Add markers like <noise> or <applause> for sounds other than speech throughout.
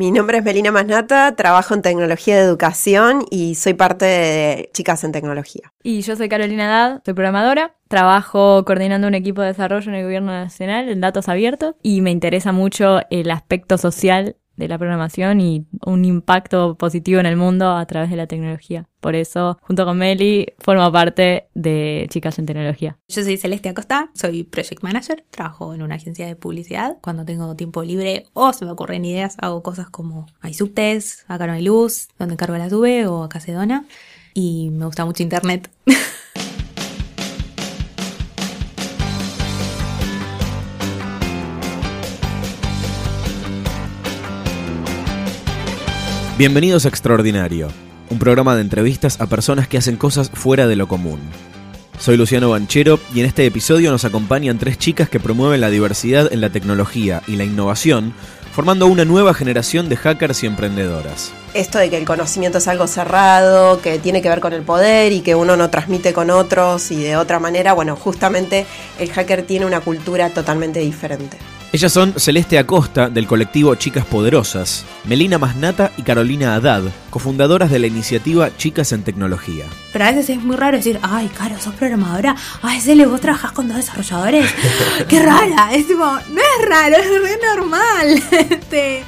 Mi nombre es Melina Masnata, trabajo en tecnología de educación y soy parte de Chicas en Tecnología. Y yo soy Carolina Dad, soy programadora, trabajo coordinando un equipo de desarrollo en el gobierno nacional en datos abiertos y me interesa mucho el aspecto social de la programación y un impacto positivo en el mundo a través de la tecnología. Por eso, junto con Meli, formo parte de Chicas en Tecnología. Yo soy Celeste Acosta, soy Project Manager, trabajo en una agencia de publicidad. Cuando tengo tiempo libre o se me ocurren ideas, hago cosas como hay subtes, acá no hay luz, donde cargo la sube o acá se dona. Y me gusta mucho internet. <laughs> Bienvenidos a Extraordinario, un programa de entrevistas a personas que hacen cosas fuera de lo común. Soy Luciano Banchero y en este episodio nos acompañan tres chicas que promueven la diversidad en la tecnología y la innovación, formando una nueva generación de hackers y emprendedoras. Esto de que el conocimiento es algo cerrado, que tiene que ver con el poder y que uno no transmite con otros y de otra manera, bueno, justamente el hacker tiene una cultura totalmente diferente. Ellas son Celeste Acosta, del colectivo Chicas Poderosas, Melina Masnata y Carolina Haddad, cofundadoras de la iniciativa Chicas en Tecnología. Pero a veces es muy raro decir, ay, Caro, sos programadora. Ay, Cele, vos trabajás con dos desarrolladores. <laughs> ¡Qué rara! Es tipo, no es raro, es re normal. <laughs> Este...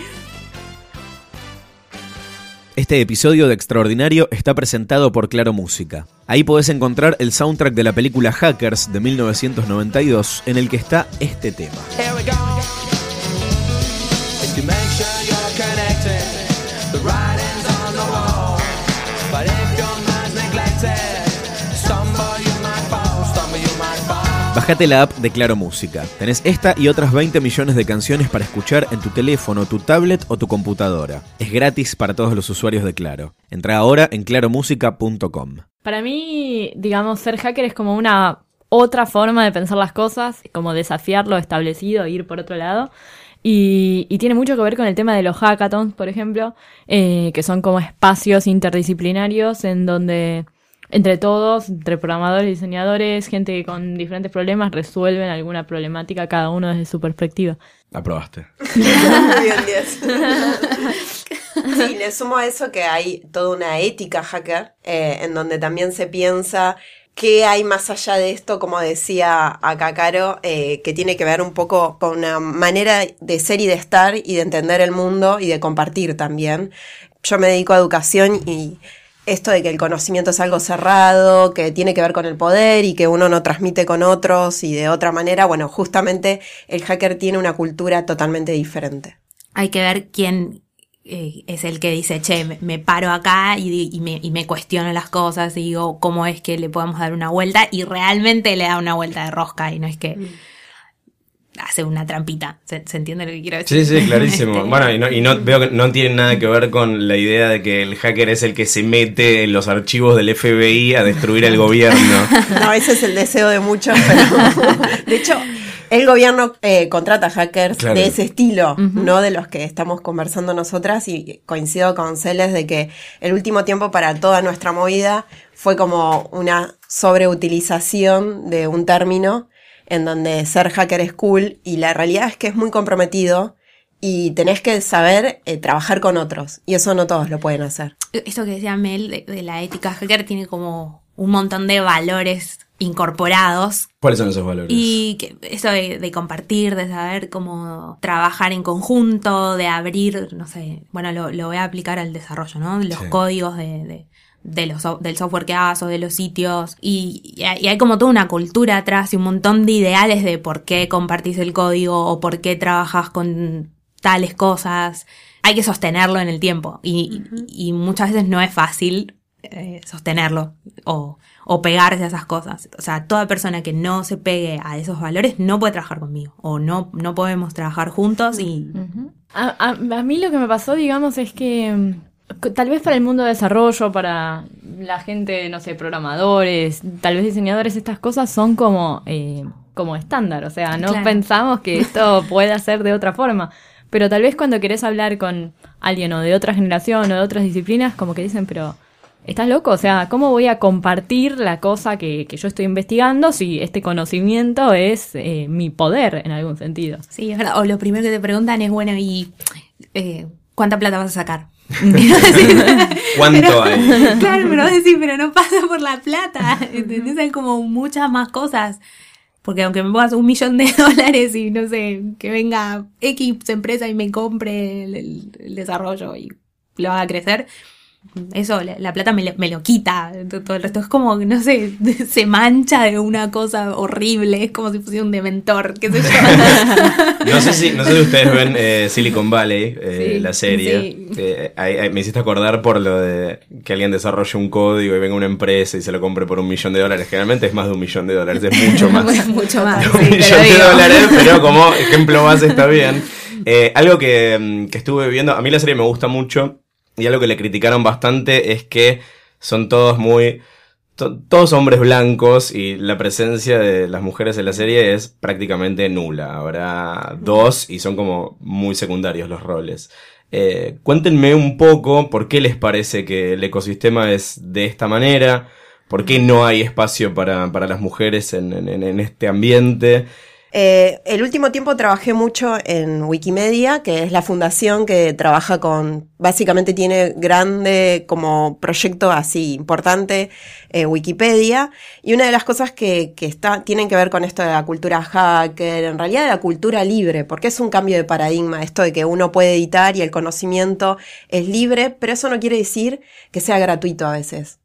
Este episodio de Extraordinario está presentado por Claro Música. Ahí podés encontrar el soundtrack de la película Hackers de 1992 en el que está este tema. Bájate la app de Claro Música. Tenés esta y otras 20 millones de canciones para escuchar en tu teléfono, tu tablet o tu computadora. Es gratis para todos los usuarios de Claro. Entra ahora en claromusica.com. Para mí, digamos, ser hacker es como una otra forma de pensar las cosas, como desafiar lo establecido ir por otro lado. Y, tiene mucho que ver con el tema de los hackathons, por ejemplo, eh, que son como espacios interdisciplinarios en donde entre todos, entre programadores, diseñadores, gente con diferentes problemas, resuelven alguna problemática cada uno desde su perspectiva. Aprobaste. Bien, <laughs> 10. Sí, le sumo a eso que hay toda una ética hacker, eh, en donde también se piensa qué hay más allá de esto, como decía acá Caro, eh, que tiene que ver un poco con una manera de ser y de estar y de entender el mundo y de compartir también. Yo me dedico a educación y esto de que el conocimiento es algo cerrado, que tiene que ver con el poder y que uno no transmite con otros y de otra manera, bueno, justamente el hacker tiene una cultura totalmente diferente. Hay que ver quién eh, es el que dice, che, me, paro acá y, me, y me cuestiono las cosas y digo, ¿cómo es que le podemos dar una vuelta? Y realmente le da una vuelta de rosca y no es que... Mm hace una trampita. ¿Se, entiende lo que quiero decir? Sí, sí, clarísimo. <laughs> Este, bueno, y, no, y no, veo que no tiene nada que ver con la idea de que el hacker es el que se mete en los archivos del FBI a destruir el gobierno. <laughs> No, ese es el deseo de muchos, <laughs> de hecho, el gobierno eh, contrata hackers de ese estilo, no de los que estamos conversando nosotras, y coincido con Celes de que el último tiempo para toda nuestra movida fue como una sobreutilización de un término en donde ser hacker es cool y la realidad es que es muy comprometido y tenés que saber eh, trabajar con otros y eso no todos lo pueden hacer. Esto que decía Mel de, la ética hacker tiene como un montón de valores incorporados. ¿Cuáles son esos valores? Y que eso de, compartir, de saber cómo trabajar en conjunto, de abrir, no sé, bueno, lo, voy a aplicar al desarrollo, ¿no? Los códigos de, de los, so- del software que hagas o de los sitios. Y, y hay como toda una cultura atrás y un montón de ideales de por qué compartís el código o por qué trabajas con tales cosas. Hay que sostenerlo en el tiempo y, y muchas veces no es fácil eh, sostenerlo o, o pegarse a esas cosas. O sea, toda persona que no se pegue a esos valores no puede trabajar conmigo o no, no podemos trabajar juntos y A, a- a mí lo que me pasó, digamos, es que mm, tal vez para el mundo de desarrollo, para la gente, no sé, programadores, tal vez diseñadores, estas cosas son como, eh, como estándar. O sea, no Claro. pensamos que <laughs> esto pueda ser de otra forma. Pero tal vez cuando querés hablar con alguien o de otra generación o de otras disciplinas, como que dicen, pero ¿estás loco? O sea, ¿cómo voy a compartir la cosa que, que yo estoy investigando si este conocimiento es eh, mi poder en algún sentido? Sí, es verdad. O lo primero que te preguntan es, bueno, ¿y eh, cuánta plata vas a sacar? <laughs> ¿Cuánto hay? Claro, pero decís, pero no pasa por la plata. ¿Entendés? Hay como muchas más cosas. Porque aunque me pongas un millón de <laughs> dólares y no sé, que venga X empresa y me compre el desarrollo y lo haga crecer, eso, la, la plata me lo, me lo quita. to- Todo el resto es como, no sé, <laughs> se mancha de una cosa horrible. Es como si fuese un dementor, qué sé yo. <laughs> No sé si, no sé si ustedes ven eh, Silicon Valley, eh, Sí, la serie. sí. Eh, ahí- ahí me hiciste acordar por lo de que alguien desarrolle un código y venga una empresa y se lo compre por un millón de dólares. Generalmente es más de un millón de dólares, es mucho <laughs> más. Mucho más. un sí, millón de dólares, pero como ejemplo más está bien. Algo que, mm, que estuve viendo, a mí la serie me gusta mucho y algo que le criticaron bastante es que son todos muy... to- todos hombres blancos y la presencia de las mujeres en la serie es prácticamente nula. Habrá dos y son como muy secundarios los roles. Eh, cuéntenme un poco por qué les parece que el ecosistema es de esta manera, por qué no hay espacio para, para las mujeres en, en- en este ambiente. Eh, el último tiempo trabajé mucho en Wikimedia, que es la fundación que trabaja con, básicamente tiene grande como proyecto así importante eh, Wikipedia. Y una de las cosas que, que está, tienen que ver con esto de la cultura hacker, en realidad de la cultura libre, porque es un cambio de paradigma, esto de que uno puede editar y el conocimiento es libre, pero eso no quiere decir que sea gratuito a veces.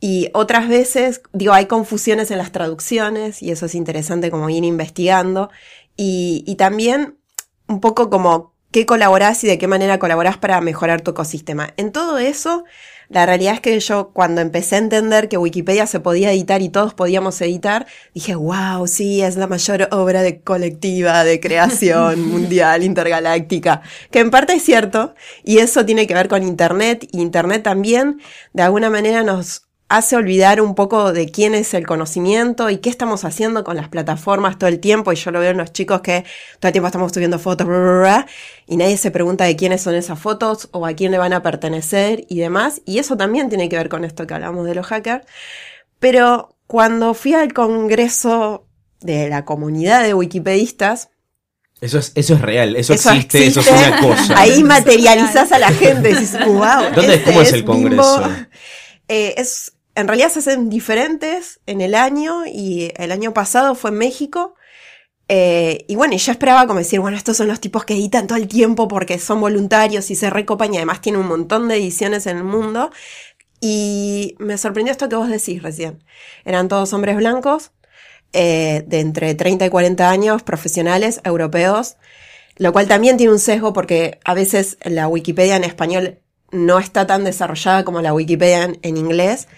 Y otras veces, digo, hay confusiones en las traducciones y eso es interesante como ir investigando. Y, y también un poco como qué colaborás y de qué manera colaborás para mejorar tu ecosistema. En todo eso, la realidad es que yo cuando empecé a entender que Wikipedia se podía editar y todos podíamos editar, dije, wow, sí, es la mayor obra de colectiva de creación <laughs> mundial, intergaláctica, que en parte es cierto, y eso tiene que ver con Internet, y Internet también de alguna manera nos hace olvidar un poco de quién es el conocimiento y qué estamos haciendo con las plataformas todo el tiempo. Y yo lo veo en los chicos que todo el tiempo estamos subiendo fotos, bla, bla, bla, y nadie se pregunta de quiénes son esas fotos o a quién le van a pertenecer y demás. Y eso también tiene que ver con esto que hablamos de los hackers. Pero cuando fui al congreso de la comunidad de wikipedistas, Eso es, eso es real, eso, eso existe, eso es una cosa. Ahí materializás a la gente. Dices, wow. ¿Dónde, este ¿Cómo es el congreso? Bimbo". Eh, es, en realidad se hacen diferentes en el año y el año pasado fue en México. Eh, y bueno, y yo esperaba como decir, bueno, estos son los tipos que editan todo el tiempo porque son voluntarios y se recopan y además tienen un montón de ediciones en el mundo. Y me sorprendió esto que vos decís recién. Eran todos hombres blancos, eh, de entre 30 y 40 años, profesionales, europeos, lo cual también tiene un sesgo porque a veces la Wikipedia en español no está tan desarrollada como la Wikipedia en, en inglés.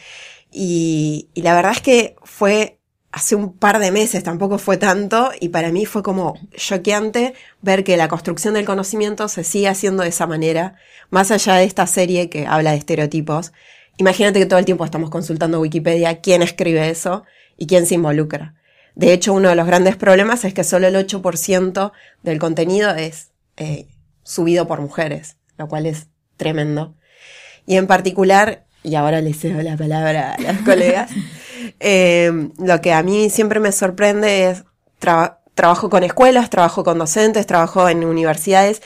Y, la verdad es que fue hace un par de meses, tampoco fue tanto, y para mí fue como choqueante ver que la construcción del conocimiento se sigue haciendo de esa manera, más allá de esta serie que habla de estereotipos. Imagínate que todo el tiempo estamos consultando Wikipedia, quién escribe eso y quién se involucra. De hecho, uno de los grandes problemas es que solo el 8% del contenido es eh, subido por mujeres, lo cual es tremendo. Y en particular, y ahora les cedo la palabra a las colegas, <laughs> eh, lo que a mí siempre me sorprende es traba- trabajo con escuelas, trabajo con docentes, trabajo en universidades,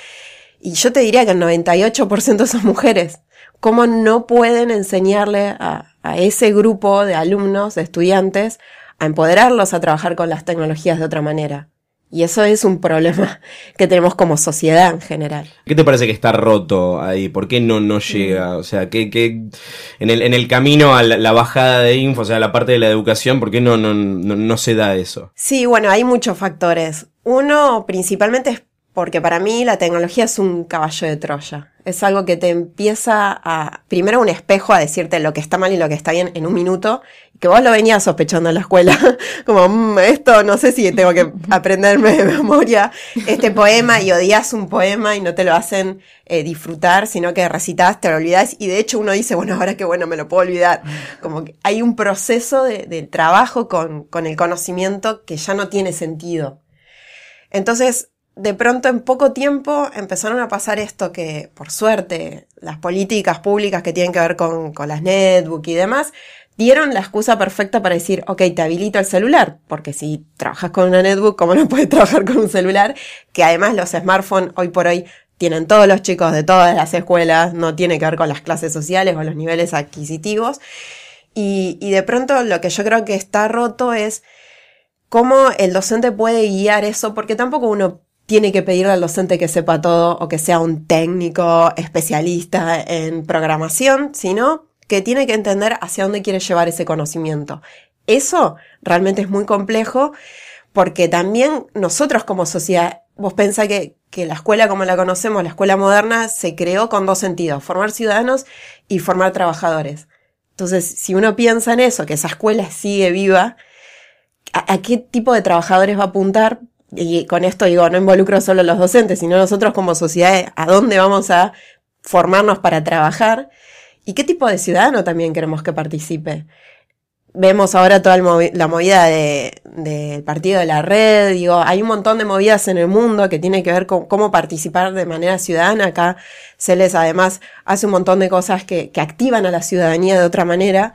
y yo te diría que el 98% son mujeres. ¿Cómo no pueden enseñarle a, a ese grupo de alumnos, de estudiantes, a empoderarlos a trabajar con las tecnologías de otra manera? Y eso es un problema <laughs> que tenemos como sociedad en general. ¿Qué te parece que está roto ahí? ¿Por qué no, no llega? O sea, ¿qué, qué- en, el, en el camino a la, la bajada de info, o sea, la parte de la educación, ¿por qué no, no, no, no se da eso? Sí, bueno, hay muchos factores. Uno, principalmente, es porque para mí la tecnología es un caballo de Troya. Es algo que te empieza a, primero un espejo a decirte lo que está mal y lo que está bien en un minuto, que vos lo venías sospechando en la escuela, <laughs> como, "Mm, esto no sé si tengo que aprenderme de memoria este poema y odias un poema y no te lo hacen eh, disfrutar, sino que recitas, te lo olvidas y de hecho uno dice, bueno, ahora que bueno, me lo puedo olvidar. Como que hay un proceso de, de trabajo con, con el conocimiento que ya no tiene sentido. Entonces, de pronto en poco tiempo empezaron a pasar esto que, por suerte, las políticas públicas que tienen que ver con, con las netbook y demás, dieron la excusa perfecta para decir, ok, te habilito el celular, porque si trabajas con una netbook, ¿cómo no puedes <laughs> trabajar con un celular? Que además los smartphones hoy por hoy tienen todos los chicos de todas las escuelas, no tiene que ver con las clases sociales o los niveles adquisitivos. Y, y de pronto lo que yo creo que está roto es cómo el docente puede guiar eso, porque tampoco uno tiene que pedirle al docente que sepa todo o que sea un técnico especialista en programación, sino que tiene que entender hacia dónde quiere llevar ese conocimiento. Eso realmente es muy complejo porque también nosotros como sociedad, vos pensás que, que la escuela como la conocemos, la escuela moderna, se creó con dos sentidos, formar ciudadanos y formar trabajadores. Entonces, si uno piensa en eso, que esa escuela sigue viva, ¿a, a qué tipo de trabajadores va a apuntar? Y con esto digo, no involucro solo los docentes, sino nosotros como sociedad, ¿a dónde vamos a formarnos para trabajar? ¿Y qué tipo de ciudadano también queremos que participe? Vemos ahora toda la movida de- del partido de la red, digo, hay un montón de movidas en el mundo que tiene que ver con cómo participar de manera ciudadana. Acá Celes además hace un montón de cosas que, que activan a la ciudadanía de otra manera.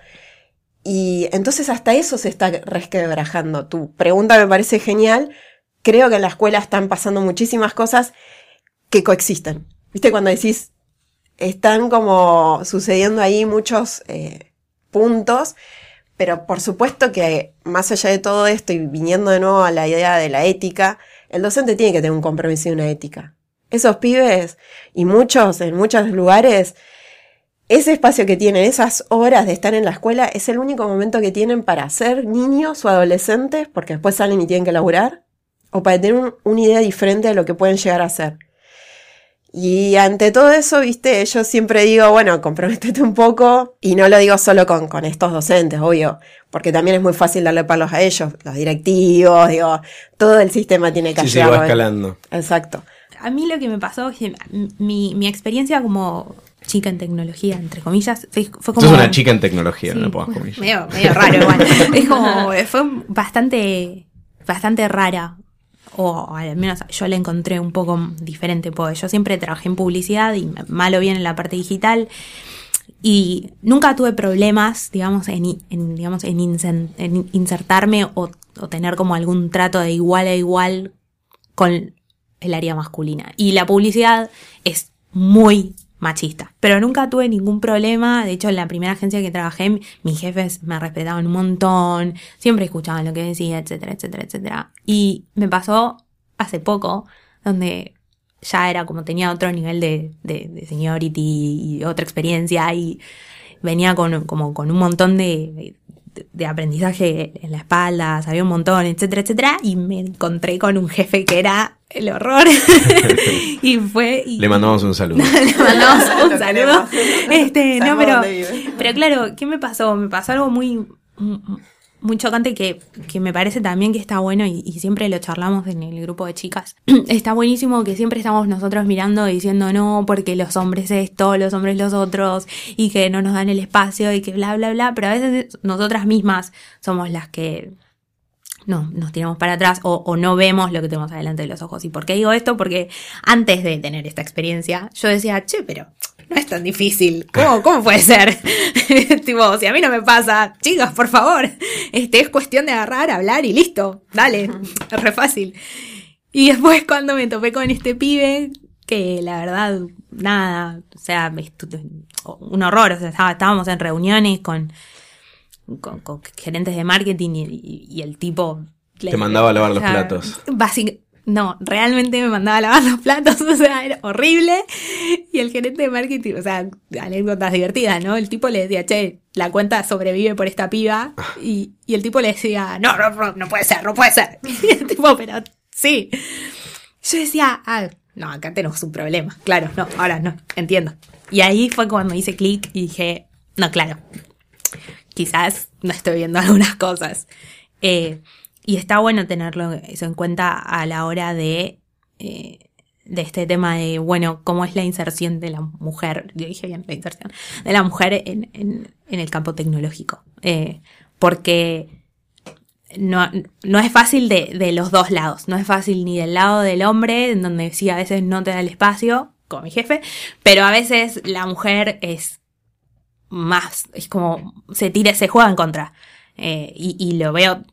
Y entonces hasta eso se está resquebrajando. Tu pregunta me parece genial. Creo que en la escuela están pasando muchísimas cosas que coexisten. ¿Viste? Cuando decís, están como sucediendo ahí muchos eh, puntos, pero por supuesto que más allá de todo esto y viniendo de nuevo a la idea de la ética, el docente tiene que tener un compromiso y una ética. Esos pibes y muchos, en muchos lugares, ese espacio que tienen, esas horas de estar en la escuela, es el único momento que tienen para ser niños o adolescentes, porque después salen y tienen que laburar, o para tener un- una idea diferente de lo que pueden llegar a ser. Y ante todo eso, viste, yo siempre digo, bueno, comprométete un poco, y no lo digo solo con, con estos docentes, obvio, porque también es muy fácil darle palos a ellos, los directivos, digo, todo el sistema tiene que Sí, sí, ayudarlo. va escalando. Exacto. A mí lo que me pasó es que mi, mi experiencia como chica en tecnología, entre comillas, fue fue como... Sos una chica en tecnología, Sí, no puedo comillas. medio, medio raro igual. <laughs> es como, fue bastante, bastante rara. O al menos yo la encontré un poco diferente, porque yo siempre trabajé en publicidad y malo bien en la parte digital. Y nunca tuve problemas, digamos, en, digamos, en, insertarme o, o tener como algún trato de igual a igual con el área masculina. Y la publicidad es muy machista. Pero nunca tuve ningún problema. De hecho, en la primera agencia que trabajé, mis jefes me respetaban un montón. Siempre escuchaban lo que decía, etcétera, etcétera, etcétera. Y me pasó hace poco, donde ya era como tenía otro nivel de, de, de seniority y otra experiencia y venía con, como con un montón de, de, de aprendizaje en la espalda, sabía un montón, etcétera, etcétera, y me encontré con un jefe que era el horror. <laughs> y fue... y- Le mandamos un saludo. <laughs> le mandamos un saludo. Este, no, pero, pero claro, ¿qué me pasó? Me pasó algo muy, muy chocante que, que me parece también que está bueno y, y siempre lo charlamos en el grupo de chicas. <clears throat> está buenísimo que siempre estamos nosotros mirando diciendo no, porque los hombres esto, los hombres los otros, y que no nos dan el espacio y que bla, bla, bla, pero a veces nosotras mismas somos las que no, nos tiramos para atrás o, o no vemos lo que tenemos adelante de los ojos. ¿Y por qué digo esto? Porque antes de tener esta experiencia, yo decía, che, pero no es tan difícil. ¿Cómo, <laughs> cómo puede ser? <laughs> tipo, si a mí no me pasa, chicas, por favor, este es cuestión de agarrar, hablar y listo. Dale, es re fácil. Y después cuando me topé con este pibe, que la verdad, nada, o sea, un horror, o sea, estábamos en reuniones con, con, con gerentes de marketing y, y- y el tipo... Te mandaba a lavar los platos. No, realmente me mandaba a lavar los platos, <laughs> o sea, era horrible. Y el gerente de marketing, o sea, anécdotas divertidas, ¿no? El tipo le decía, che, la cuenta sobrevive por esta piba. Y, y el tipo le decía, no, no, no, no puede ser, no puede ser. <laughs> Y el tipo, pero sí. Yo decía, ah, no, acá tenemos un problema. Claro, no, ahora no, entiendo. Y ahí fue cuando hice clic y dije, no, claro, quizás no estoy viendo <laughs> algunas cosas. Eh, y está bueno tenerlo eso en cuenta a la hora de, eh, de este tema de, bueno, cómo es la inserción de la mujer, yo dije bien, la inserción de la mujer en, en, el campo tecnológico. Eh, porque no, no es fácil de, de los dos lados, no es fácil ni del lado del hombre, en donde sí a veces no te da el espacio, como mi jefe, pero a veces la mujer es más, es como, se tira, se juega en contra. Eh, y, y lo veo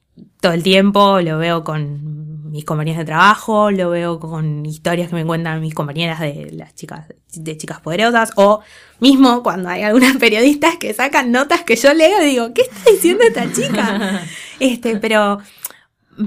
todo el tiempo, lo veo con mis compañeras de trabajo, lo veo con historias que me cuentan mis compañeras de las chicas, de chicas poderosas, o mismo cuando hay algunas <laughs> periodistas que sacan notas que yo leo y digo, ¿qué está diciendo esta chica? <laughs> Este, pero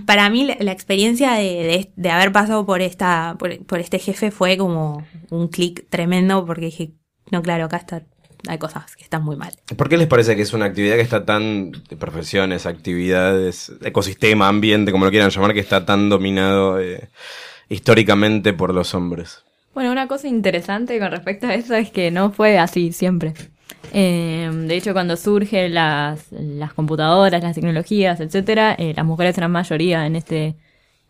para mí la, la experiencia de, de, de, haber pasado por esta, por, por este jefe fue como un clic tremendo porque dije, no, claro, acá está hay cosas que están muy mal. ¿Por qué les parece que es una actividad que está tan, de profesiones, actividades, ecosistema, ambiente, como lo quieran llamar, que está tan dominado eh, históricamente por los hombres? Bueno, una cosa interesante con respecto a eso es que no fue así siempre. Eh, de hecho, cuando surgen las, las computadoras, las tecnologías, etcétera, eh, las mujeres eran mayoría en este,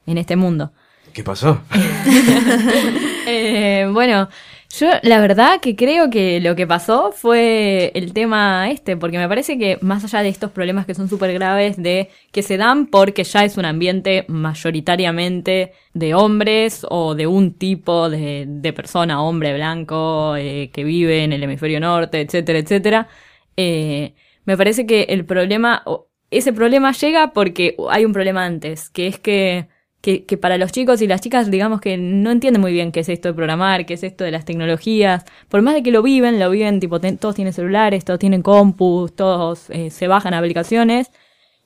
en este mundo. ¿Qué pasó? <laughs> eh, bueno, yo la verdad que creo que lo que pasó fue el tema este, porque me parece que más allá de estos problemas que son súper graves, de que se dan porque ya es un ambiente mayoritariamente de hombres o de un tipo de, de persona, hombre blanco, eh, que vive en el hemisferio norte, etcétera, etcétera, eh, me parece que el problema, ese problema llega porque hay un problema antes, que es que que, que, para los chicos y las chicas, digamos que no entienden muy bien qué es esto de programar, qué es esto de las tecnologías. Por más de que lo viven, lo viven, tipo, todos tienen celulares, todos tienen compus, todos eh, se bajan aplicaciones,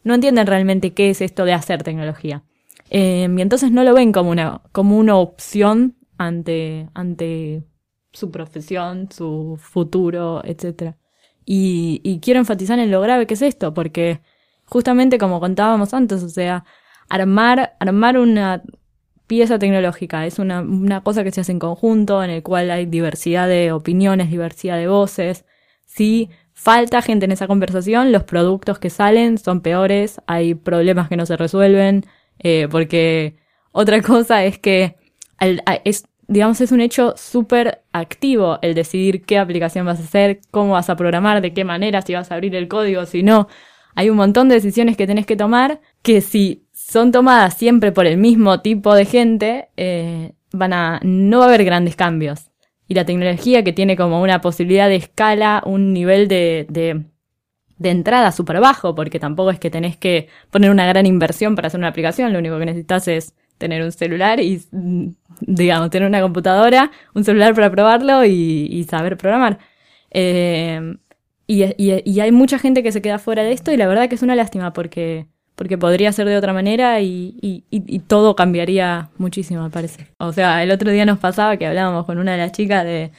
no entienden realmente qué es esto de hacer tecnología. Eh, y entonces no lo ven como una, como una opción ante, ante su profesión, su futuro, etc. Y, y quiero enfatizar en lo grave que es esto, porque justamente como contábamos antes, o sea, armar, armar una pieza tecnológica. Es una, una cosa que se hace en conjunto, en el cual hay diversidad de opiniones, diversidad de voces. Si falta gente en esa conversación, los productos que salen son peores, hay problemas que no se resuelven, eh, porque otra cosa es que al, es, digamos, es un hecho súper activo el decidir qué aplicación vas a hacer, cómo vas a programar, de qué manera, si vas a abrir el código, si no. Hay un montón de decisiones que tenés que tomar que si son tomadas siempre por el mismo tipo de gente, eh, van a, no va a haber grandes cambios. Y la tecnología que tiene como una posibilidad de escala, un nivel de, de, de entrada súper bajo, porque tampoco es que tenés que poner una gran inversión para hacer una aplicación, lo único que necesitas es tener un celular y, digamos, tener una computadora, un celular para probarlo y, saber programar. Eh, y hay mucha gente que se queda fuera de esto y la verdad que es una lástima porque porque podría ser de otra manera y, y, y, todo cambiaría muchísimo, me parece. O sea, el otro día nos pasaba que hablábamos con una de las chicas de,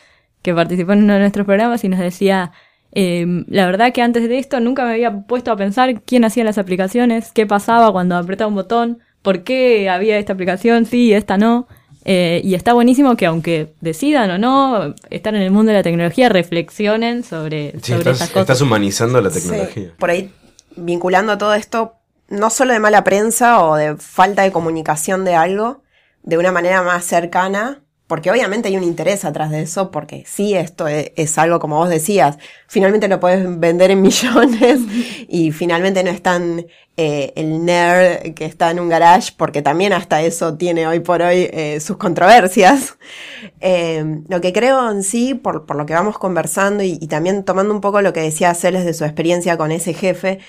que participó en uno de nuestros programas y nos decía, eh, la verdad que antes de esto nunca me había puesto a pensar quién hacía las aplicaciones, qué pasaba cuando apretaba un botón, por qué había esta aplicación, sí, esta no. Eh, y está buenísimo que aunque decidan o no estar en el mundo de la tecnología, reflexionen sobre, sí, sobre estás, esas cosas. Estás humanizando la tecnología. Sí, por ahí, vinculando todo esto, no solo de mala prensa o de falta de comunicación de algo, de una manera más cercana, porque obviamente hay un interés atrás de eso, porque sí, esto es, es algo como vos decías, finalmente lo puedes vender en <laughs> millones y finalmente no es tan eh, el nerd que está en un garage, porque también hasta eso tiene hoy por hoy eh, sus controversias. <laughs> Eh, lo que creo en sí, por, por lo que vamos conversando y, y, también tomando un poco lo que decía Celes de su experiencia con ese jefe,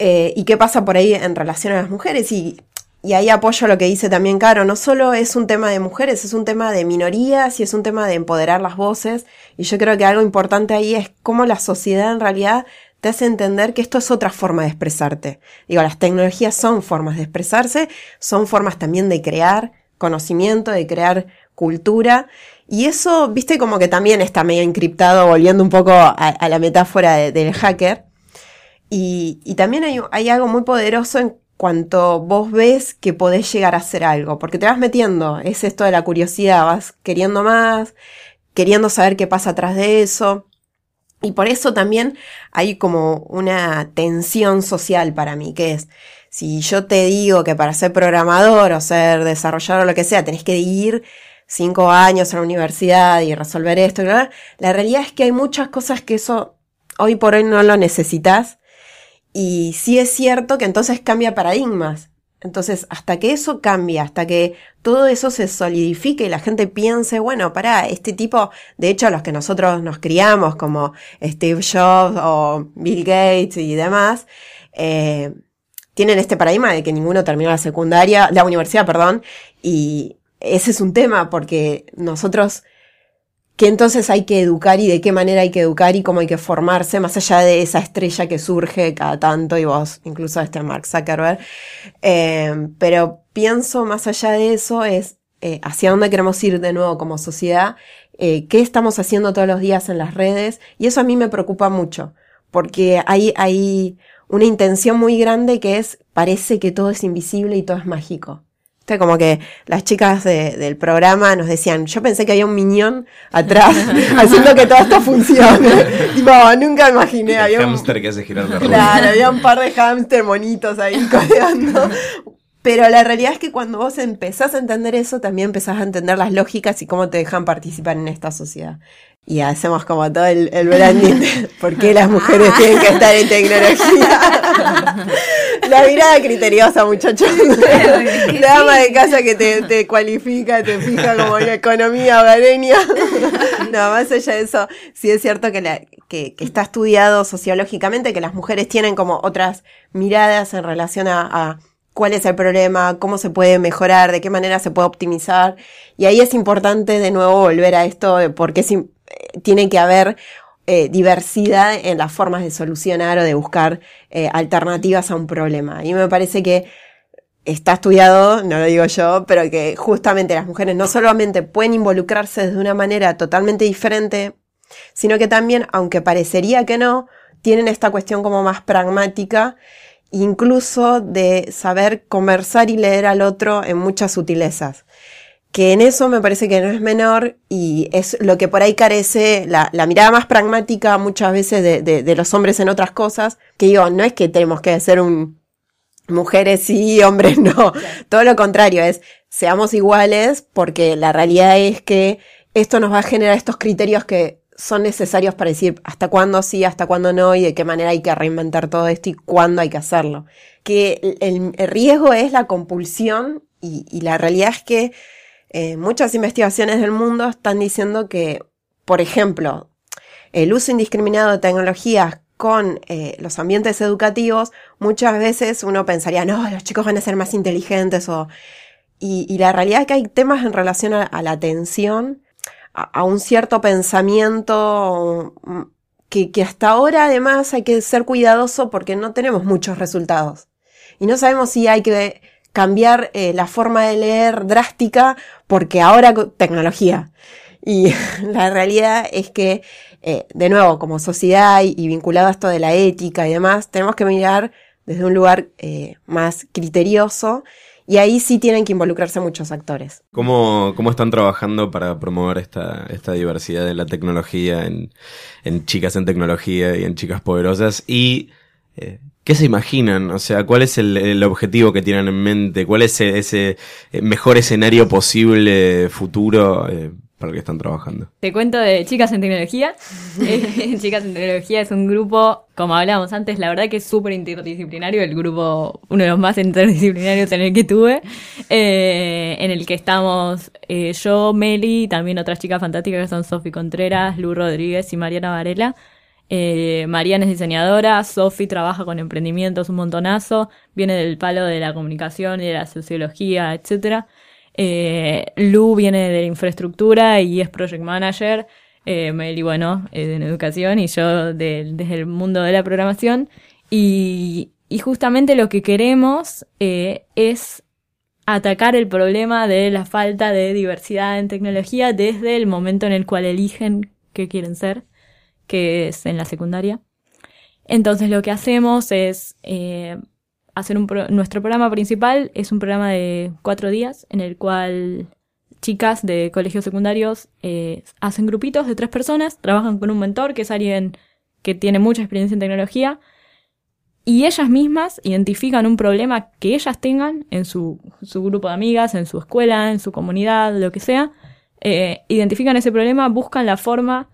eh, y qué pasa por ahí en relación a las mujeres. Y, y ahí apoyo lo que dice también Caro, no solo es un tema de mujeres, es un tema de minorías y es un tema de empoderar las voces. Y yo creo que algo importante ahí es cómo la sociedad en realidad te hace entender que esto es otra forma de expresarte. Digo, las tecnologías son formas de expresarse, son formas también de crear, conocimiento, de crear cultura. Y eso, viste, como que también está medio encriptado, volviendo un poco a, la metáfora de- del hacker. Y, y también hay, hay algo muy poderoso en cuanto vos ves que podés llegar a hacer algo, porque te vas metiendo, es esto de la curiosidad, vas queriendo más, queriendo saber qué pasa atrás de eso. Y por eso también hay como una tensión social para mí, que es, si yo te digo que para ser programador o ser desarrollador o lo que sea, tenés que ir cinco años a la universidad y resolver esto, la realidad es que hay muchas cosas que eso hoy por hoy no lo necesitas. Y sí es cierto que entonces cambia paradigmas. Entonces, hasta que eso cambie, hasta que todo eso se solidifique y la gente piense, bueno, pará, este tipo, de hecho, los que nosotros nos criamos, como Steve Jobs o Bill Gates y demás, eh, tienen este paradigma de que ninguno terminó la secundaria, la universidad, perdón, y ese es un tema porque nosotros que entonces hay que educar y de qué manera hay que educar y cómo hay que formarse, más allá de esa estrella que surge cada tanto, y vos, incluso este Mark Zuckerberg. Eh, pero pienso más allá de eso es eh, hacia dónde queremos ir de nuevo como sociedad, eh, qué estamos haciendo todos los días en las redes, y eso a mí me preocupa mucho, porque hay, hay una intención muy grande que es, parece que todo es invisible y todo es mágico. Viste, Como que las chicas de- del programa nos decían, yo pensé que había un miñón atrás <laughs> haciendo que todo esto funcione. No, <laughs> nunca imaginé. El Había un, hámster que hace girar la rueda. Claro, había un par de hámster monitos ahí <laughs> codeando. Pero la realidad es que cuando vos empezás a entender eso, también empezás a entender las lógicas y cómo te dejan participar en esta sociedad. Y hacemos como todo el, el branding de por qué las mujeres tienen que estar en tecnología. La mirada criteriosa, muchachos. La ama de casa que te, te cualifica, te fija como en economía hogareña. No, más allá de eso, sí es cierto que, la- que, que está estudiado sociológicamente que las mujeres tienen como otras miradas en relación a, a cuál es el problema, cómo se puede mejorar, de qué manera se puede optimizar. Y ahí es importante de nuevo volver a esto de por qué sim- eh, tiene que haber eh, diversidad en las formas de solucionar o de buscar eh, alternativas a un problema. Y me parece que está estudiado, no lo digo yo, pero que justamente las mujeres no solamente pueden involucrarse de una manera totalmente diferente, sino que también, aunque parecería que no, tienen esta cuestión como más pragmática, incluso de saber conversar y leer al otro en muchas sutilezas. Que en eso me parece que no es menor y es lo que por ahí carece la, la mirada más pragmática muchas veces de, de- de los hombres en otras cosas, que digo, no es que tenemos que ser un, mujeres sí, hombres no. Todo lo contrario, es seamos iguales porque la realidad es que esto nos va a generar estos criterios que son necesarios para decir hasta cuándo sí, hasta cuándo no y de qué manera hay que reinventar todo esto y cuándo hay que hacerlo. Que el, el riesgo es la compulsión y, y la realidad es que eh, muchas investigaciones del mundo están diciendo que, por ejemplo, el uso indiscriminado de tecnologías con eh, los ambientes educativos, muchas veces uno pensaría, no, los chicos van a ser más inteligentes o... Y, la realidad es que hay temas en relación a, a la atención, a, a un cierto pensamiento mm, que, que hasta ahora además hay que ser cuidadoso porque no tenemos muchos resultados. Y no sabemos si hay que cambiar eh, la forma de leer drástica porque ahora tecnología. Y <laughs> la realidad es que, eh, de nuevo, como sociedad y, y vinculado a esto de la ética y demás, tenemos que mirar desde un lugar eh, más criterioso y ahí sí tienen que involucrarse muchos actores. ¿Cómo, cómo están trabajando para promover esta, esta diversidad de la tecnología en, en chicas en tecnología y en chicas poderosas? Y eh, ¿qué se imaginan? O sea, ¿cuál es el, el objetivo que tienen en mente? ¿Cuál es ese, ese, mejor escenario posible futuro eh, para el que están trabajando? Te cuento de Chicas en Tecnología. <laughs> Eh, <laughs> Chicas en Tecnología es un grupo, como hablábamos antes, la verdad que es súper interdisciplinario, el grupo, uno de los más interdisciplinarios en el que tuve, eh, en el que estamos eh, yo, Meli, y también otras chicas fantásticas que son Sofi Contreras, Lu Rodríguez y Mariana Varela. Eh, Mariana es diseñadora, Sofi trabaja con emprendimientos un montonazo, viene del palo de la comunicación y de la sociología, etcétera. Eh, Lu viene de infraestructura y es project manager. Eh, Meli, bueno, en educación y yo de- desde el mundo de la programación. Y, y justamente lo que queremos eh, es atacar el problema de la falta de diversidad en tecnología desde el momento en el cual eligen qué quieren ser, que es en la secundaria. Entonces lo que hacemos es eh, hacer un pro- nuestro programa principal es un programa de cuatro días en el cual chicas de colegios secundarios eh, hacen grupitos de tres personas, trabajan con un mentor que es alguien que tiene mucha experiencia en tecnología y ellas mismas identifican un problema que ellas tengan en su, su grupo de amigas, en su escuela, en su comunidad, lo que sea, eh, identifican ese problema, buscan la forma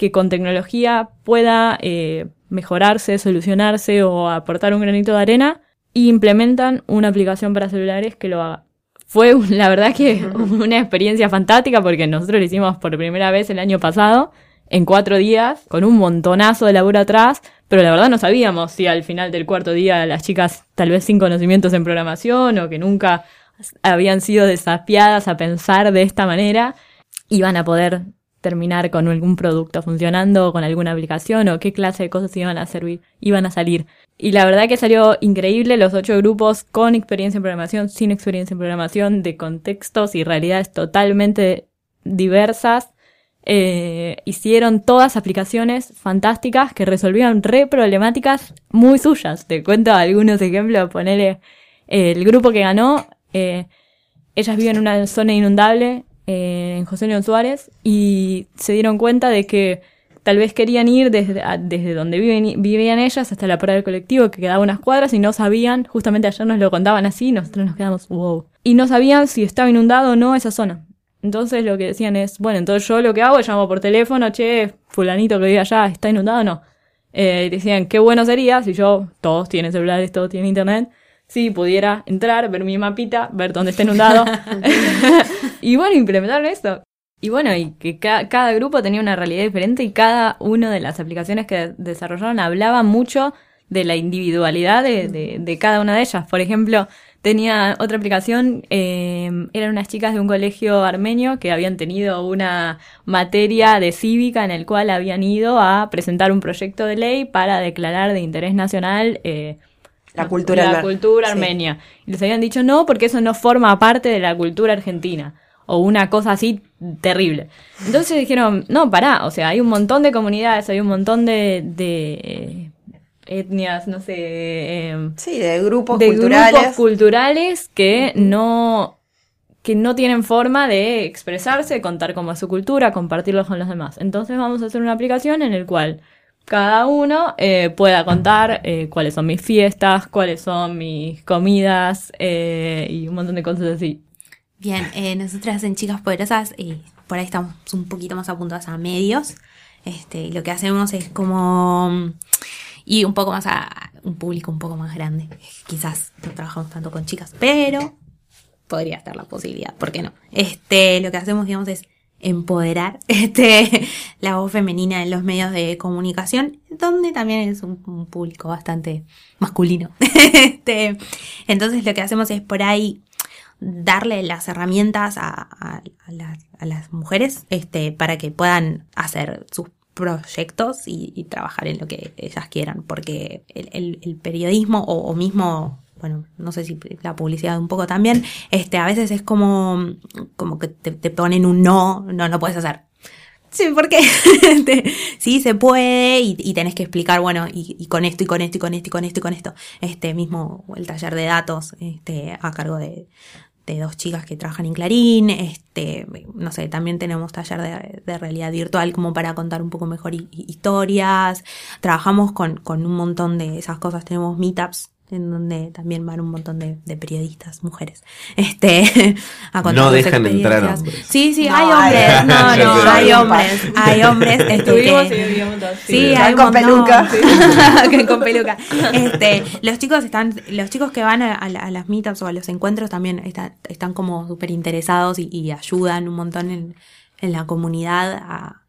que con tecnología pueda eh, mejorarse, solucionarse o aportar un granito de arena y implementan una aplicación para celulares que lo haga. Fue la verdad que <laughs> una experiencia fantástica porque nosotros lo hicimos por primera vez el año pasado en cuatro días con un montonazo de laburo atrás, pero la verdad no sabíamos si al final del cuarto día las chicas tal vez sin conocimientos en programación o que nunca habían sido desafiadas a pensar de esta manera iban a poder terminar con algún producto funcionando o con alguna aplicación o qué clase de cosas iban a servir, iban a salir. Y la verdad que salió increíble los ocho grupos con experiencia en programación, sin experiencia en programación, de contextos y realidades totalmente diversas. Eh, hicieron todas aplicaciones fantásticas que resolvían re problemáticas muy suyas. Te cuento algunos ejemplos, ponele el grupo que ganó, eh, ellas viven en una zona inundable eh, en José León Suárez y se dieron cuenta de que tal vez querían ir desde, donde vivían ellas hasta la parada del colectivo que quedaba unas cuadras y no sabían, justamente ayer nos lo contaban así nosotros nos quedamos wow. Y no sabían si estaba inundado o no esa zona. Entonces lo que decían es, bueno, entonces yo lo que hago es llamo por teléfono, che, fulanito que vive allá, ¿está inundado o no? Eh, decían, qué bueno sería si yo, todos tienen celulares, todos tienen internet, si pudiera entrar, ver mi mapita, ver dónde está inundado. <laughs> <laughs> y bueno, implementaron esto. Y bueno, y que ca- cada grupo tenía una realidad diferente y cada una de las aplicaciones que desarrollaron hablaba mucho de la individualidad de, de- de cada una de ellas. Por ejemplo, tenía otra aplicación, eh, eran unas chicas de un colegio armenio que habían tenido una materia de cívica en el cual habían ido a presentar un proyecto de ley para declarar de interés nacional eh, La cultura la cultura sí. armenia. Y les habían dicho no, porque eso no forma parte de la cultura argentina. O una cosa así terrible. Entonces dijeron, no, pará, o sea, hay un montón de comunidades, hay un montón de, de eh, etnias, no sé, eh, Sí, de grupos de culturales. grupos culturales que no que no tienen forma de expresarse, contar cómo es su cultura, compartirlo con los demás. Entonces vamos a hacer una aplicación en el cual cada uno eh, pueda contar eh, cuáles son mis fiestas, cuáles son mis comidas eh, y un montón de cosas así. Bien, nosotras en Chicas Poderosas, por ahí estamos un poquito más apuntadas a medios. Este, lo que hacemos es como. mm, Y un poco más a un público un poco más grande. Quizás no trabajamos tanto con chicas, pero podría estar la posibilidad, ¿por qué no? Este, lo que hacemos, digamos, es empoderar <laughs> este, la voz femenina en los medios de comunicación, donde también es un, público bastante masculino. <laughs> este, entonces lo que hacemos es por ahí darle las herramientas a las, a las mujeres este, para que puedan hacer sus proyectos y, y trabajar en lo que ellas quieran, porque el, el- el periodismo o, o mismo, bueno, no sé si la publicidad un poco también, este, a veces es como, como que te, ponen un no, no, no puedes hacer. Sí, porque <laughs> Este, sí se puede y, y tenés que explicar, bueno, y, y con esto y con esto y con esto y con esto y con esto. Este mismo, el taller de datos, este, a cargo de, de dos chicas que trabajan en Clarín, este, no sé, también tenemos taller de, realidad virtual como para contar un poco mejor hi- hi- historias. Trabajamos con, con un montón de esas cosas, tenemos meetups en donde también van un montón de, de periodistas, mujeres, este, <laughs> a contar No dejan entrar hombres. Sí, sí, No, hay hombres, no, no, <laughs> hay hombres, hay hombres, <laughs> este, Estuvimos que-. Sí, hay con montón. peluca. Que con peluca. Este, los chicos están, los chicos que van a, a la- a las meetups o a los encuentros también están, están como súper interesados y, y ayudan un montón en, en la comunidad a,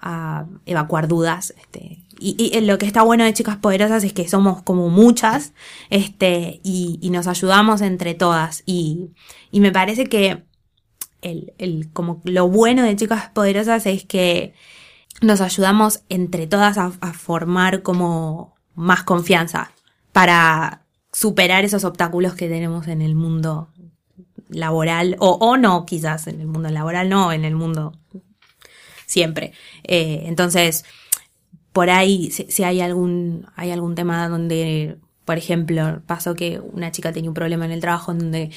a evacuar dudas. Este, y, y lo que está bueno de Chicas Poderosas es que somos como muchas, este, y, nos ayudamos entre todas. Y, y me parece que el, el, como lo bueno de Chicas Poderosas es que nos ayudamos entre todas a, a formar como más confianza para superar esos obstáculos que tenemos en el mundo laboral, o, o no, quizás en el mundo laboral, no, en el mundo siempre. Eh, entonces, por ahí, si, si hay algún, hay algún tema donde, por ejemplo, pasó que una chica tenía un problema en el trabajo donde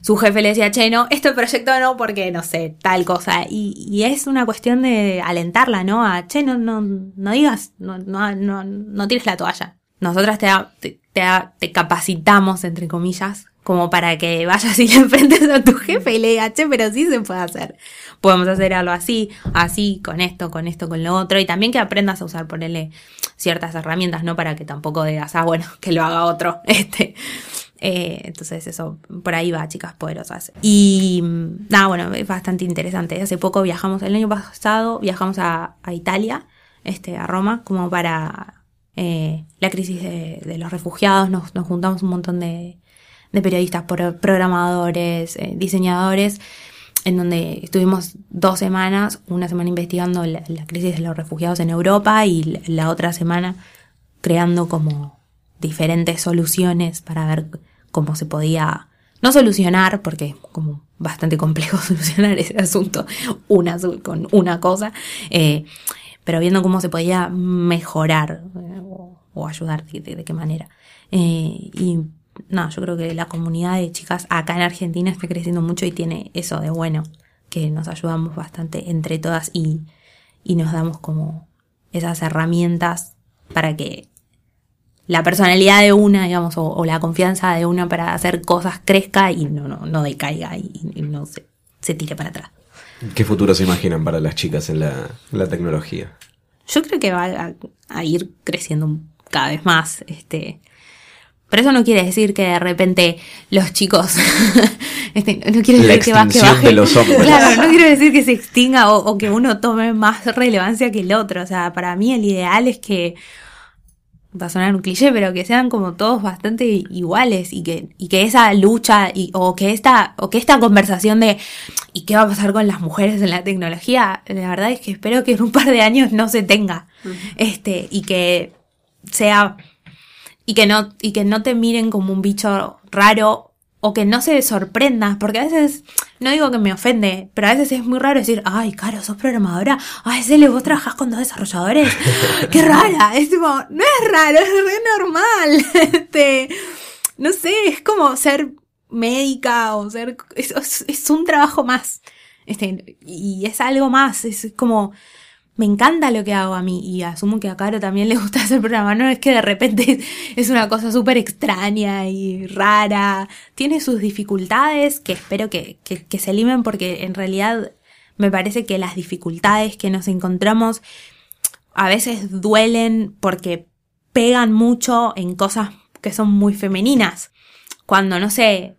su jefe le decía, che, no, este proyecto no, porque no sé, tal cosa. Y, y es una cuestión de alentarla, ¿no? A, che, no, no, no digas, no, no, no, no tires la toalla. Nosotras te, te, te, te capacitamos, entre comillas, como para que vayas y le enfrentes a tu jefe y le digas, che, pero sí se puede hacer. Podemos hacer algo así, así, con esto, con esto, con lo otro. Y también que aprendas a usar, ponerle ciertas herramientas, ¿no? Para que tampoco digas, ah, bueno, que lo haga otro. <laughs> Este. Eh, entonces eso, por ahí va, chicas poderosas. Y nada, bueno, es bastante interesante. Hace poco viajamos, el año pasado viajamos a, a Italia, este, a Roma, como para eh, la crisis de, de los refugiados. Nos, nos, juntamos un montón de, de periodistas, programadores, eh, diseñadores, en donde estuvimos dos semanas, una semana investigando la, la, crisis de los refugiados en Europa y la, otra semana creando como diferentes soluciones para ver cómo se podía no solucionar, porque es como bastante complejo <laughs> solucionar ese asunto una, con una cosa, eh, pero viendo cómo se podía mejorar eh, o, o, ayudar de, qué manera. Y no, yo creo que la comunidad de chicas acá en Argentina está creciendo mucho y tiene eso de bueno, que nos ayudamos bastante entre todas y, y nos damos como esas herramientas para que la personalidad de una, digamos, o, o, la confianza de una para hacer cosas crezca y no, no, no decaiga y, y no se, se, tire para atrás. ¿Qué futuro se imaginan para las chicas en la, la tecnología? Yo creo que va a, a, ir creciendo cada vez más. Este, pero eso no quiere decir que de repente los chicos <laughs> este, no quiere decir que, baje de los hombres. claro no quiere decir que se extinga o, o, que uno tome más relevancia que el otro o sea para mí el ideal es que va a sonar un cliché, pero que sean como todos bastante iguales y que, y que esa lucha y, o que esta, o que esta conversación de ¿y qué va a pasar con las mujeres en la tecnología? La verdad es que espero que en un par de años no se tenga. Uh -huh. Este, y que sea, y que no, y que no te miren como un bicho raro o que no se sorprenda, porque a veces, no digo que me ofende, pero a veces es muy raro decir, ay, Caro, sos programadora, ay, Cele, vos trabajás con dos desarrolladores, <laughs> qué rara, es tipo, no es raro, es re normal, <laughs> este, no sé, es como ser médica o ser, es, es un trabajo más, este, y es algo más, es como, me encanta lo que hago a mí y asumo que a Caro también le gusta <laughs> hacer programa. No es que de repente es una cosa súper extraña y rara. Tiene sus dificultades que espero que, que, se limen porque en realidad me parece que las dificultades que nos encontramos a veces duelen porque pegan mucho en cosas que son muy femeninas. Cuando, no sé,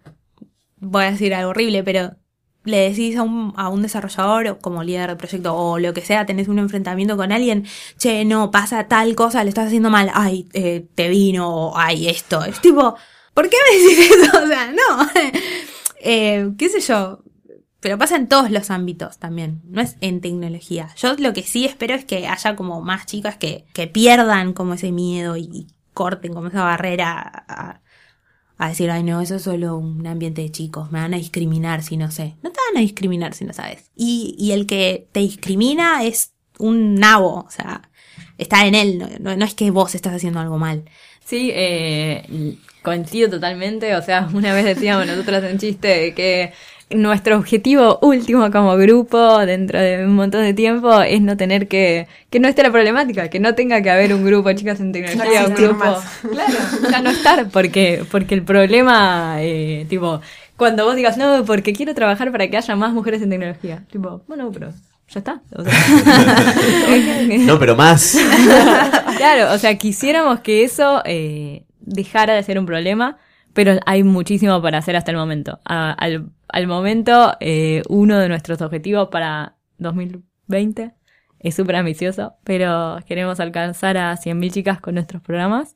voy a decir algo horrible, pero le decís a un, a un desarrollador como líder de proyecto o lo que sea, tenés un enfrentamiento con alguien, che, no, pasa tal cosa, le estás haciendo mal, ay, eh, te vino, o ay, esto. Es tipo, ¿por qué me <laughs> decís eso? O sea, no. <laughs> eh, qué sé yo. Pero pasa en todos los ámbitos también, no es en tecnología. Yo lo que sí espero es que haya como más chicas que, que pierdan como ese miedo y, y corten como esa barrera a, a decir, ay no, eso es solo un ambiente de chicos, me van a discriminar si no sé. No te van a discriminar si no sabes. Y, y el que te discrimina es un nabo, o sea, está en él, no, no es que vos estás haciendo algo mal. Sí, eh, coincido totalmente, o sea, <laughs> una vez decíamos nosotros en chiste que nuestro objetivo último como grupo dentro de un montón de tiempo es no tener que que no esté la problemática, que no tenga que haber un grupo de chicas en tecnología, no un grupo, más. claro, ya no estar porque porque el problema eh, tipo cuando vos digas no porque quiero trabajar para que haya más mujeres en tecnología, tipo bueno pero ya está. O sea, <laughs> no, pero más. <laughs> claro, o sea, quisiéramos que eso eh, dejara de ser un problema, pero hay muchísimo para hacer hasta el momento. Al, momento, eh, uno de nuestros objetivos para 2020 es súper ambicioso, pero queremos alcanzar a 100.000 chicas con nuestros programas.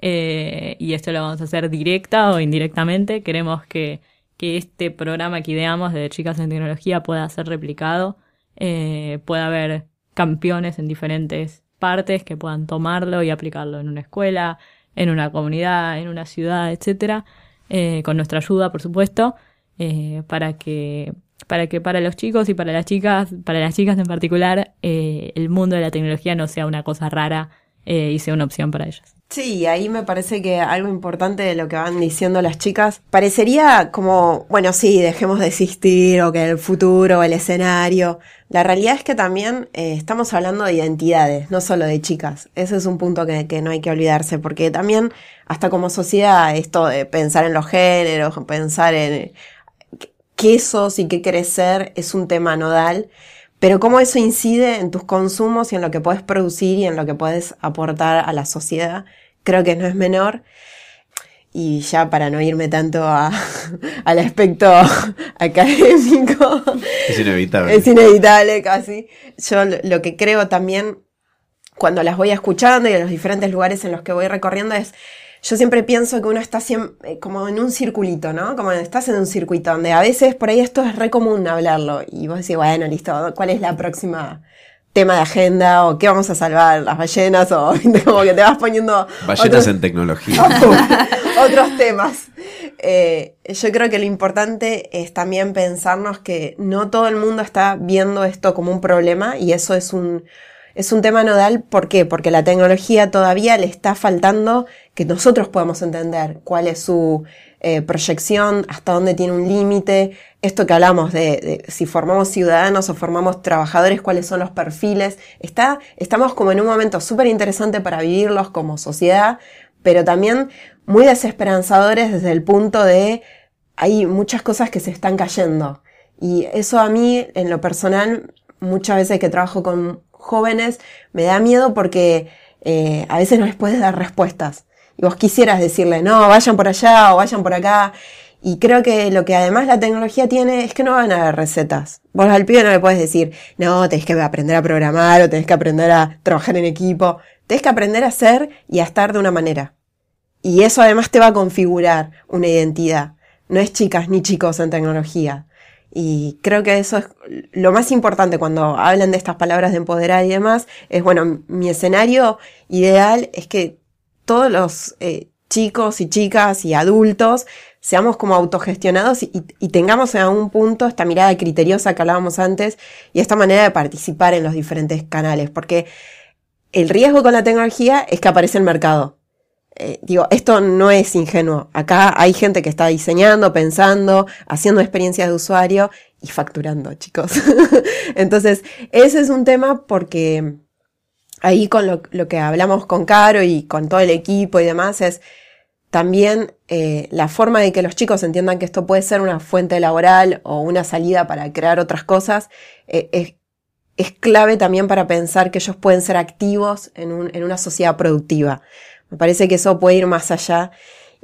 Eh, y esto lo vamos a hacer directa o indirectamente. Queremos que, que este programa que ideamos de Chicas en Tecnología pueda ser replicado, eh, pueda haber campeones en diferentes partes que puedan tomarlo y aplicarlo en una escuela, en una comunidad, en una ciudad, etcétera, eh, con nuestra ayuda, por supuesto, eh, para que para que para los chicos y para las chicas, para las chicas en particular, eh, el mundo de la tecnología no sea una cosa rara y sea una opción para ellas. Sí, ahí me parece que algo importante de lo que van diciendo las chicas, parecería como, bueno, sí, dejemos de existir o que el futuro, el escenario. La realidad es que también eh, estamos hablando de identidades, no solo de chicas. Ese es un punto que, que no hay que olvidarse, porque también, hasta como sociedad, esto de pensar en los géneros, pensar en qué sos y qué querés ser, es un tema nodal. Pero cómo eso incide en tus consumos y en lo que puedes producir y en lo que puedes aportar a la sociedad, creo que no es menor. Y ya para no irme tanto a, <laughs> al aspecto <laughs> académico, Es inevitable. es inevitable casi. Yo lo lo que creo también cuando las voy escuchando y en los diferentes lugares en los que voy recorriendo es, yo siempre pienso que uno está siempre como en un circulito, ¿no? Como estás en un circuito donde a veces por ahí esto es re común hablarlo y vos decís, bueno, listo, ¿cuál es la próxima tema de agenda o qué vamos a salvar? ¿Las ballenas? O <laughs> como que te vas poniendo Ballenas otros- en tecnología. <laughs> otros temas. Eh, yo creo que lo importante es también pensarnos que no todo el mundo está viendo esto como un problema y eso es un, es un tema nodal. ¿Por qué? Porque la tecnología todavía le está faltando que nosotros podamos entender cuál es su eh, proyección, hasta dónde tiene un límite. Esto que hablamos de, si formamos ciudadanos o formamos trabajadores, cuáles son los perfiles. Está, estamos como en un momento súper interesante para vivirlos como sociedad, pero también muy desesperanzadores desde el punto de hay muchas cosas que se están cayendo. Y eso a mí, en lo personal, muchas veces que trabajo con jóvenes, me da miedo porque eh, a veces no les puedes dar respuestas. Y vos quisieras decirle, no, vayan por allá o vayan por acá. Y creo que lo que además la tecnología tiene es que no van a haber recetas. Vos al pibe no le puedes decir, no, tenés que aprender a programar o tenés que aprender a trabajar en equipo. Tenés que aprender a ser y a estar de una manera. Y eso además te va a configurar una identidad. No es chicas ni chicos en tecnología. Y creo que eso es lo más importante cuando hablan de estas palabras de empoderar y demás. Es bueno, mi escenario ideal es que todos los eh, chicos y chicas y adultos seamos como autogestionados y, y tengamos en algún punto esta mirada criteriosa que hablábamos antes y esta manera de participar en los diferentes canales. Porque el riesgo con la tecnología es que aparece el mercado. Eh, digo, esto no es ingenuo. Acá hay gente que está diseñando, pensando, haciendo experiencias de usuario y facturando, chicos. <laughs> Entonces, ese es un tema porque ahí con lo, lo que hablamos con Caro y con todo el equipo y demás es también eh, la forma de que los chicos entiendan que esto puede ser una fuente laboral o una salida para crear otras cosas eh, es, clave también para pensar que ellos pueden ser activos en, un- en una sociedad productiva. Me parece que eso puede ir más allá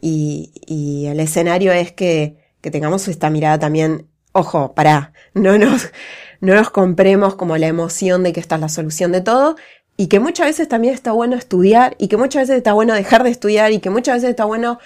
y, el escenario es que, que tengamos esta mirada también, ojo, pará, no nos, no nos compremos como la emoción de que esta es la solución de todo y que muchas veces también está bueno estudiar y que muchas veces está bueno dejar de estudiar y que muchas veces está bueno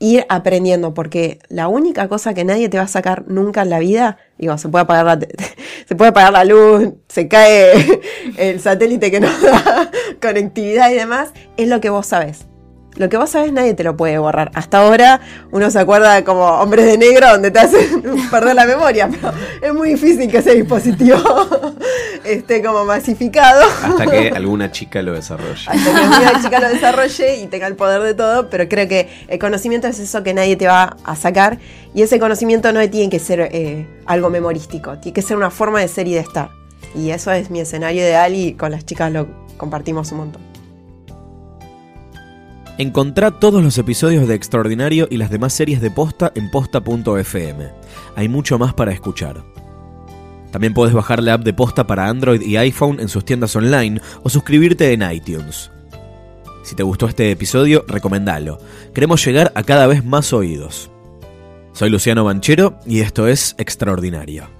ir aprendiendo, porque la única cosa que nadie te va a sacar nunca en la vida, digo, se puede apagar la, <laughs> se puede apagar la luz, se cae <laughs> el satélite que nos da <laughs> conectividad y demás, es lo que vos sabes. Lo que vos sabes nadie te lo puede borrar. Hasta ahora uno se acuerda como hombres de negro donde te hacen <laughs> perder la memoria, pero es muy difícil que ese dispositivo <laughs> esté como masificado. Hasta que <laughs> alguna chica lo desarrolle. Hasta que una chica lo desarrolle y tenga el poder de todo, pero creo que el conocimiento es eso que nadie te va a sacar y ese conocimiento no tiene que ser eh, algo memorístico, tiene que ser una forma de ser y de estar. Y eso es mi escenario ideal y con las chicas lo compartimos un montón. Encontrá todos los episodios de Extraordinario y las demás series de Posta en posta.fm. Hay mucho más para escuchar. También puedes bajar la app de Posta para Android y iPhone en sus tiendas online o suscribirte en iTunes. Si te gustó este episodio, recomendalo. Queremos llegar a cada vez más oídos. Soy Luciano Banchero y esto es Extraordinario.